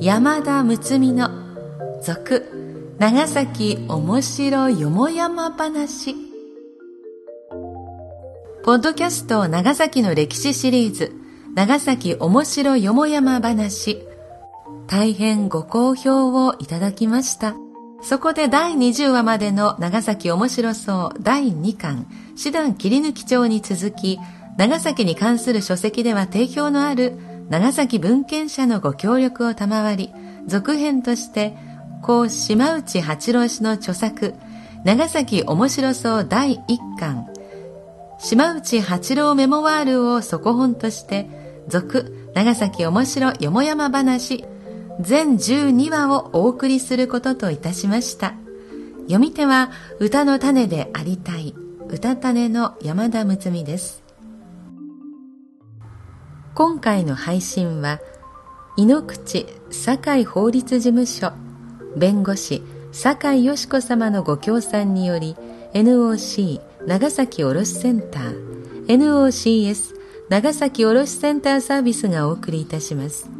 山田睦美の続長崎おもしろよもやま話。ポッドキャスト長崎の歴史シリーズ長崎おもしろよもやま話。大変ご好評をいただきました。そこで第20話までの長崎おもしろそう第2巻。師団切り抜き帳に続き長崎に関する書籍では定評のある長崎文献者のご協力を賜り、続編として、故島内八郎氏の著作、長崎面白そう第一巻、島内八郎メモワールを底本として、続、長崎面白よもやま話、全12話をお送りすることといたしました。読み手は歌の種でありたい、歌種の山田睦美です。今回の配信は井ノ口堺法律事務所弁護士堺よし子様のご協賛により NOC 長崎卸センター NOCS 長崎卸センターサービスがお送りいたします。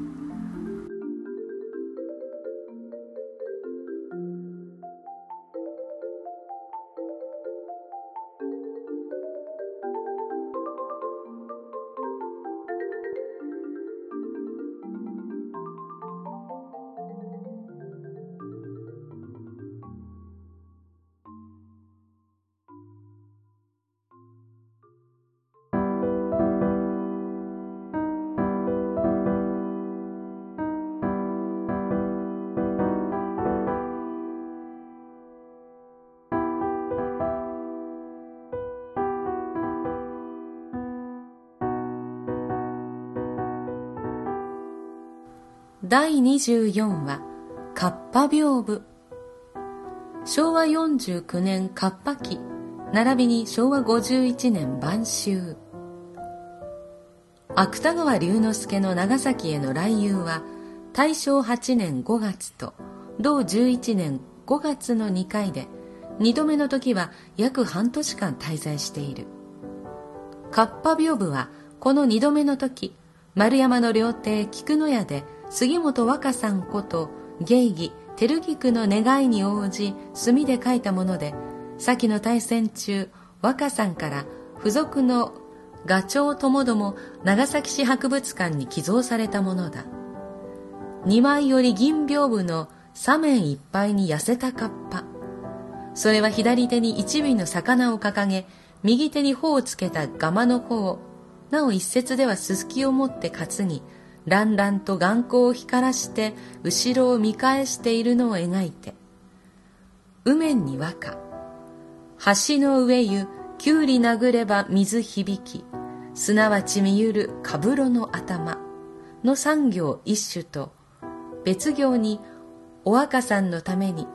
第24話カッパ屏風昭和49年カッパ期並びに昭和51年晩秋。芥川龍之介の長崎への来遊は大正8年5月と同11年5月の2回で2度目の時は約半年間滞在している。カッパ屏風はこの2度目の時丸山の料亭菊野屋で杉本若さんこと芸妓照菊の願いに応じ墨で書いたもので先の大戦中若さんから付属の画帳ともども長崎市博物館に寄贈されたものだ。二枚より銀屏風の左面いっぱいに痩せたカッパそれは左手に一尾の魚を掲げ右手に頬をつけたガマの方なお一節ではすすきを持って担ぎランランと眼光を光らして後ろを見返しているのを描いて右面に和歌。橋の上湯きゅうり殴れば水響きすなわち見ゆるかぶろの頭の三行一首と別行にお若さんのために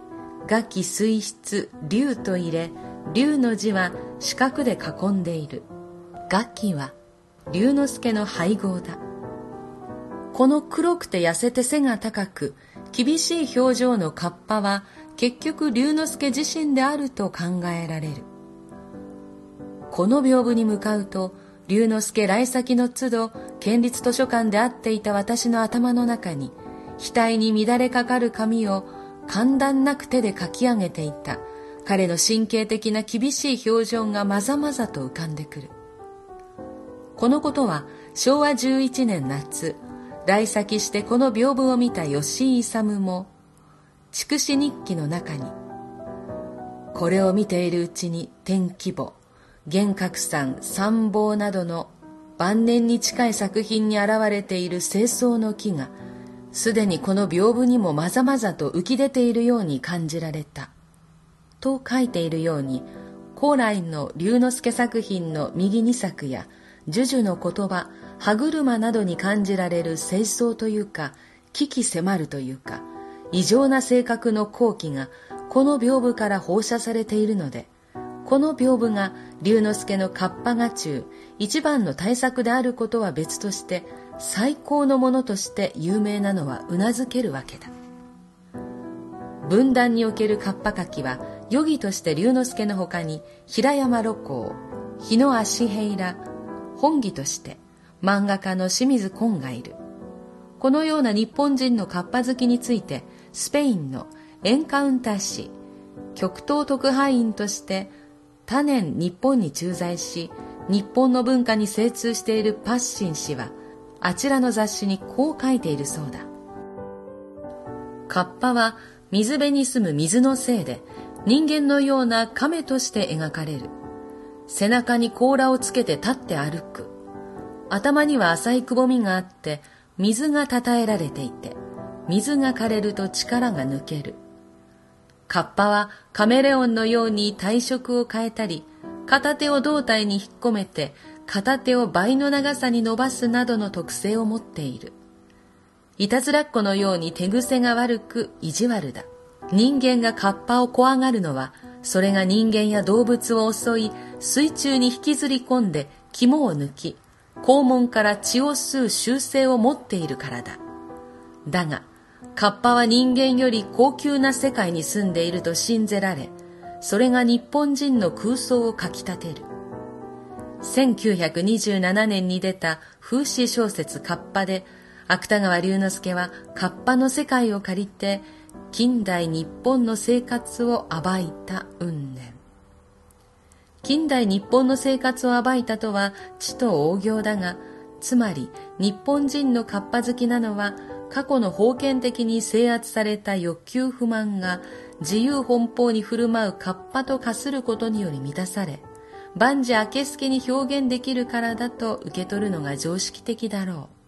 楽器水質竜と入れ竜の字は四角で囲んでいる。楽器は龍之介の配合だ。この黒くて痩せて背が高く、厳しい表情のカッパは結局龍之介自身であると考えられる。この屏風に向かうと、龍之介来先の都度、県立図書館で会っていた私の頭の中に、額に乱れかかる髪を簡単なく手で書き上げていた彼の神経的な厳しい表情がまざまざと浮かんでくる。このことは昭和11年夏、来先してこの屏風を見た吉井勇も筑紫日記の中にこれを見ているうちに天気簿玄覚山参謀などの晩年に近い作品に現れている清掃の木がすでにこの屏風にもまざまざと浮き出ているように感じられたと書いているように高来の龍之介作品の右2作や樹々の言葉歯車などに感じられる清掃というか危機迫るというか異常な性格の好奇がこの屏風から放射されているのでこの屏風が龍之介のカッパが中一番の対策であることは別として最高のものとして有名なのはうなずけるわけだ。分断におけるカッパ書きは余儀として龍之介のほかに平山六甲日野足平ら本義として漫画家の清水紺がいる。このような日本人のカッパ好きについて、スペインのエンカウンター誌、極東特派員として多年日本に駐在し、日本の文化に精通しているパッシン氏は、あちらの雑誌にこう書いているそうだ。カッパは水辺に住む水のせいで、人間のような亀として描かれる。背中に甲羅をつけて立って歩く。頭には浅いくぼみがあって、水がたたえられていて、水が枯れると力が抜ける。カッパはカメレオンのように体色を変えたり、片手を胴体に引っ込めて、片手を倍の長さに伸ばすなどの特性を持っている。いたずらっ子のように手癖が悪く意地悪だ。人間がカッパを怖がるのは、それが人間や動物を襲い、水中に引きずり込んで肝を抜き、肛門から血を吸う習性を持っているからだ。だが、カッパは人間より高級な世界に住んでいると信ぜられ、それが日本人の空想をかき立てる。1927年に出た風刺小説カッパで、芥川龍之介はカッパの世界を借りて、近代日本の生活を暴いた運念。近代日本の生活を暴いたとは知と大行だが、つまり日本人のカッパ好きなのは過去の封建的に制圧された欲求不満が自由奔放に振る舞うカッパと化することにより満たされ、万事明けすけに表現できるからだと受け取るのが常識的だろう。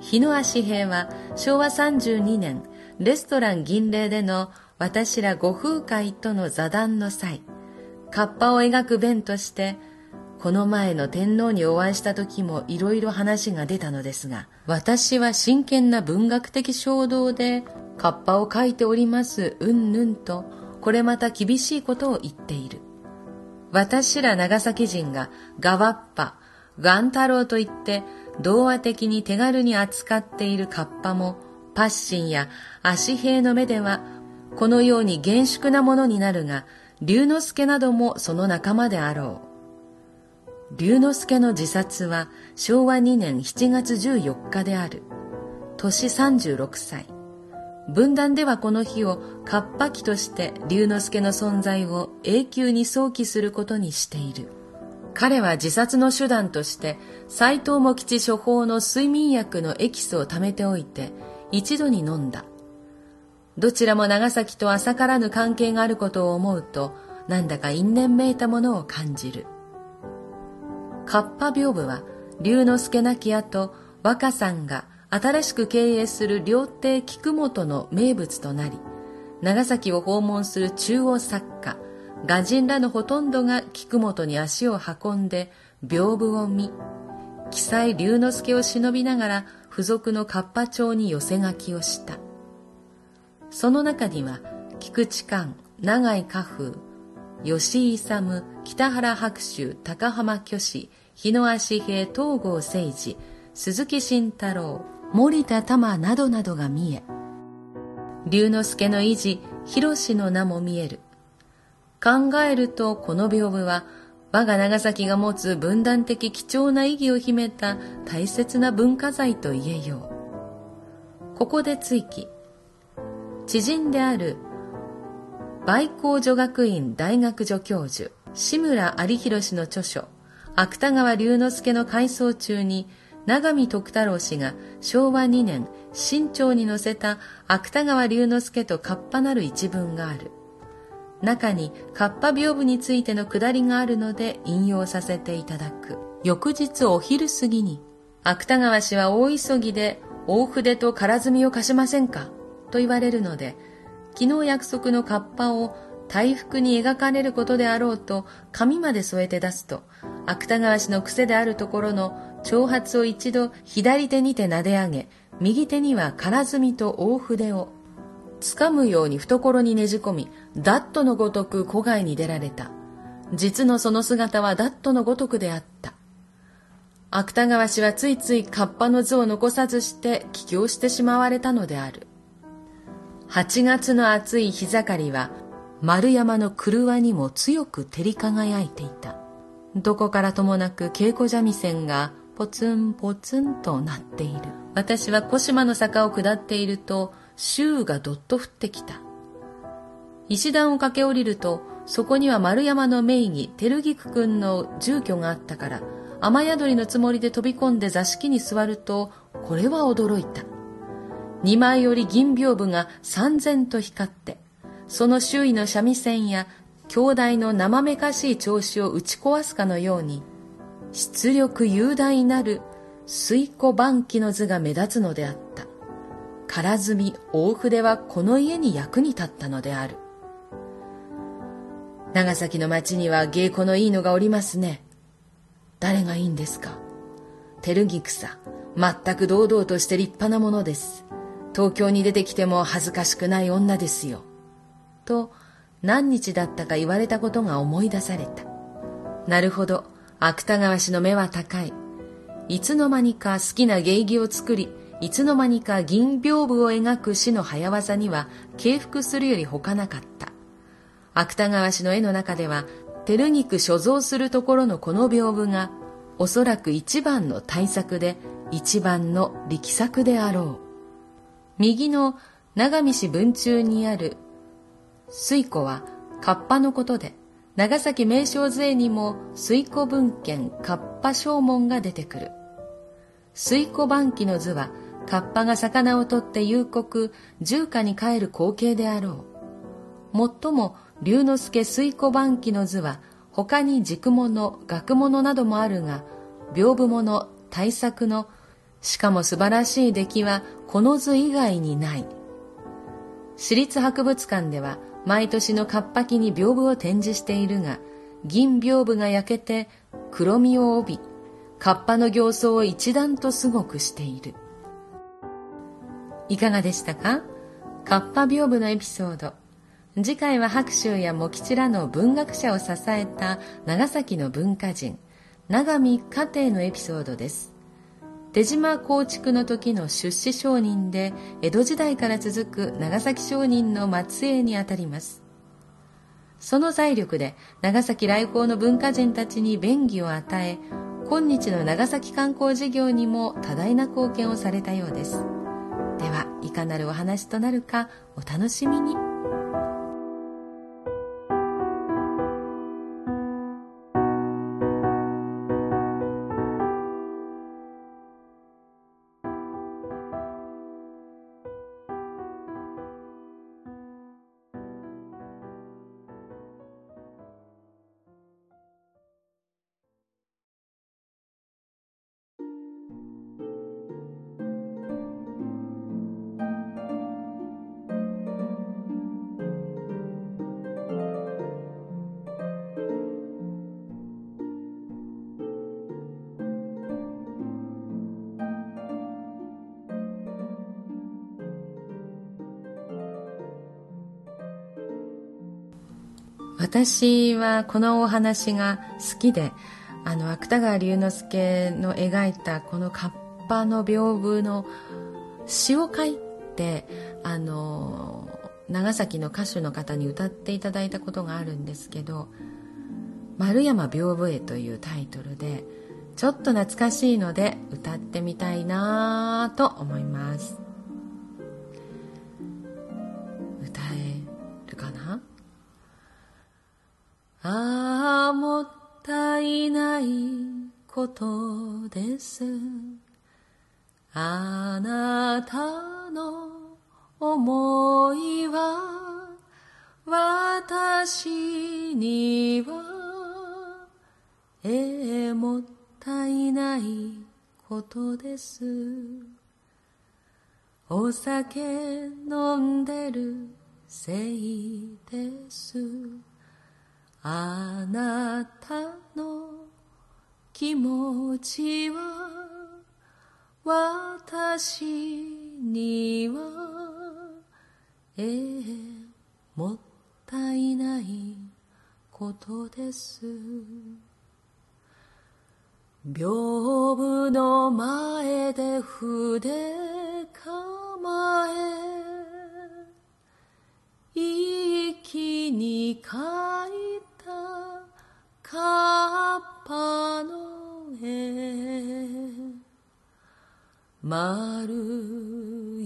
日野足平は昭和32年、レストラン銀霊での私らご風会との座談の際、カッパを描く弁として、この前の天皇にお会いした時もいろいろ話が出たのですが、私は真剣な文学的衝動で、カッパを描いております、うんぬんと、これまた厳しいことを言っている。私ら長崎人がガワッパ、ガン太郎と言って童話的に手軽に扱っているカッパもパッシンや足兵の目ではこのように厳粛なものになるが龍之介などもその仲間であろう。龍之介の自殺は昭和2年7月14日である。年36歳。分断ではこの日をカッパ期として龍之介の存在を永久に想起することにしている。彼は自殺の手段として斎藤茂吉処方の睡眠薬のエキスを貯めておいて一度に飲んだ。どちらも長崎と浅からぬ関係があることを思うと、なんだか因縁めいたものを感じる。カッパ屏風は、龍之介亡き後、若さんが新しく経営する料亭菊本の名物となり、長崎を訪問する中央作家、画人らのほとんどが菊本に足を運んで、屏風を見、記載龍之介を忍びながら、付属のカッパ町に寄せ書きをした。その中には、菊池寛、長井家風、吉井勇、北原白秋、高浜虚子、日野足平、東郷誠治、鈴木慎太郎、森田玉などなどが見え、龍之介の維持、広の名も見える。考えるとこの屏風は、我が長崎が持つ分断的貴重な意義を秘めた大切な文化財と言えよう。ここで追記。知人である梅光女学院大学助教授志村有弘氏の著書芥川龍之介の回想中に長見徳太郎氏が昭和2年新潮に載せた芥川龍之介とカッパなる一文がある。中にカッパ屏風についてのくだりがあるので引用させていただく。翌日お昼過ぎに、芥川氏は大急ぎで大筆と空積を貸しませんか？と言われるので、昨日約束のカッパを大服に描かれることであろうと紙まで添えて出すと、芥川氏の癖であるところの長髪を一度左手にて撫で上げ、右手には空積と大筆を、掴むように懐にねじ込み、ダットのごとく古外に出られた。実のその姿はダットのごとくであった。芥川氏はついついカッパの図を残さずして帰郷してしまわれたのである。8月の暑い日盛りは丸山の車にも強く照り輝いていた。どこからともなく稽古三味線がポツンポツンと鳴っている。私は小島の坂を下っていると、週がどっと降ってきた。石段を駆け下りると、そこには丸山の名義、照菊くんの住居があったから、雨宿りのつもりで飛び込んで座敷に座ると、これは驚いた。二枚より銀屏風が三千と光って、その周囲の三味線や兄弟の生めかしい調子を打ち壊すかのように、出力雄大なる水湖晩期の図が目立つのであった。唐積み大筆はこの家に役に立ったのである。長崎の町には芸妓のいいのがおりますね。誰がいいんですか？照木草。全く堂々として立派なものです。東京に出てきても恥ずかしくない女ですよ。と、何日だったか言われたことが思い出された。なるほど、芥川氏の目は高い。いつの間にか好きな芸妓を作り、いつの間にか銀屏風を描く詩の早業には敬服するより他なかった。芥川氏の絵の中では、照肉所蔵するところのこの屏風が、おそらく一番の大作で、一番の力作であろう。右の長見市文中にある水湖は、カッパのことで、長崎名称図絵にも水湖文献カッパ正門が出てくる。水湖晩期の図は、カッパが魚を取って夕刻、重家に帰る光景であろう。もっとも、龍之介水湖晩期の図は、他に軸物、学物などもあるが、屏風物、大作の、しかも素晴らしい出来は、この図以外にない。私立博物館では、毎年のカッパ期に屏風を展示しているが、銀屏風が焼けて黒みを帯び、カッパの形相を一段とすごくしている。いかがでしたか？カッパ屏風のエピソード。次回は白秋や茂吉らの文学者を支えた長崎の文化人、長見家庭のエピソードです。出島構築の時の出資商人で江戸時代から続く長崎商人の末裔にあたります。その財力で長崎来訪の文化人たちに便宜を与え、今日の長崎観光事業にも多大な貢献をされたようです。では、いかなるお話となるかお楽しみに。私はこのお話が好きで、あの、芥川龍之介の描いたこのカッパの屏風の詩を書いて、あの、長崎の歌手の方に歌っていただいたことがあるんですけど、丸山屏風絵というタイトルで、ちょっと懐かしいので歌ってみたいなと思います。ああ、もったいないことです。あなたの思いは私にはええもったいないことです。お酒飲んでるせいです。あなたの気持ちは私にはええもったいないことです。屏風の前で筆構え丸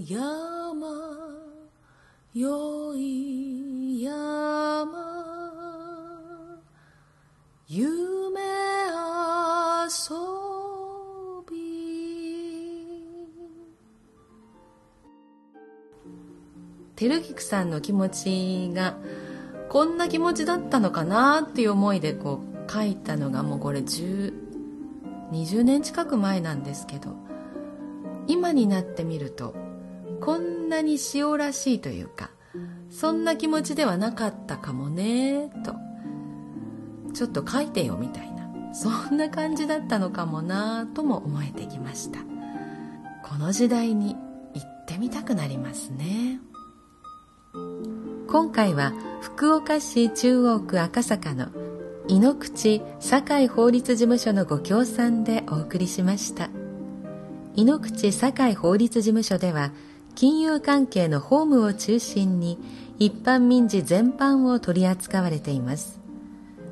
山よい山。夢遊び。照菊さんの気持ちがこんな気持ちだったのかなっていう思いでこう書いたのがもうこれ10 20年近く前なんですけど。今になってみるとこんなに塩らしいというかそんな気持ちではなかったかもねと。ちょっと書いてよみたいなそんな感じだったのかもなとも思えてきました。この時代に行ってみたくなりますね。今回は福岡市中央区赤坂の井ノ口堺法律事務所のご協賛でお送りしました。井ノ口堺法律事務所では金融関係の法務を中心に一般民事全般を取り扱われています。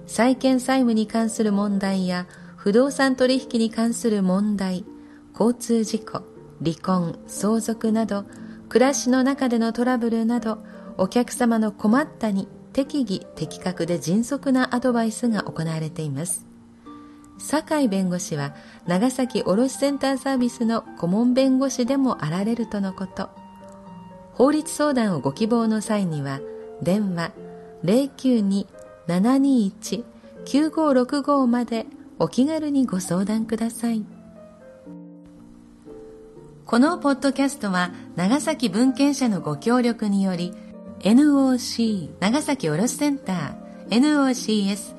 債権債務に関する問題や不動産取引に関する問題交通事故離婚相続など暮らしの中でのトラブルなどお客様の困ったに適宜的確で迅速なアドバイスが行われています。酒井弁護士は長崎卸センターサービスの顧問弁護士でもあられるとのこと。法律相談をご希望の際には電話092-721-9565までお気軽にご相談ください。このポッドキャストは長崎文献社のご協力により NOC 長崎卸センター NOCS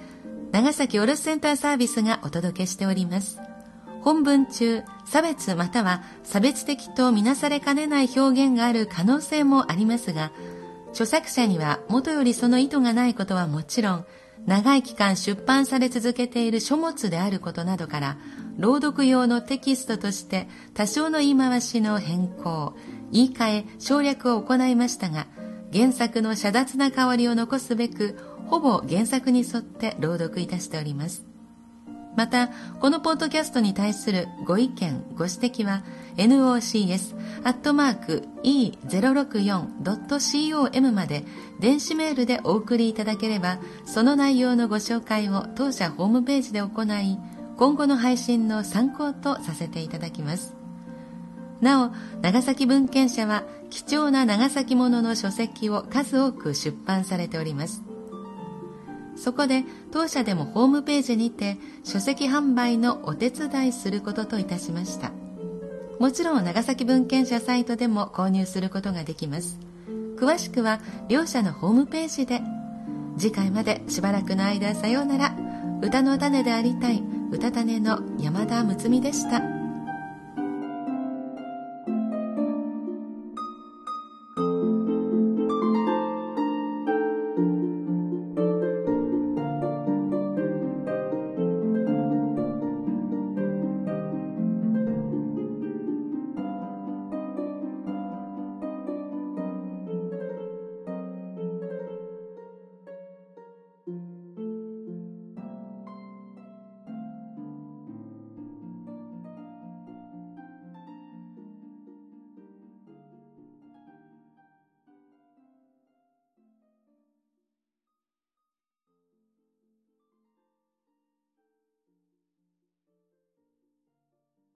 長崎卸センターサービスがお届けしております。本文中差別または差別的とみなされかねない表現がある可能性もありますが著作者には元よりその意図がないことはもちろん長い期間出版され続けている書物であることなどから朗読用のテキストとして多少の言い回しの変更言い換え省略を行いましたが原作の遮奪な香りを残すべくほぼ原作に沿って朗読いたしております。またこのポッドキャストに対するご意見ご指摘は nocs.e064.com まで電子メールでお送りいただければその内容のご紹介を当社ホームページで行い今後の配信の参考とさせていただきます。なお長崎文献社は貴重な長崎ものの書籍を数多く出版されております。そこで当社でもホームページにて書籍販売のお手伝いすることといたしました。もちろん長崎文献社サイトでも購入することができます。詳しくは両社のホームページで。次回までしばらくの間さようなら。歌の種でありたい。歌種の山田睦美でした。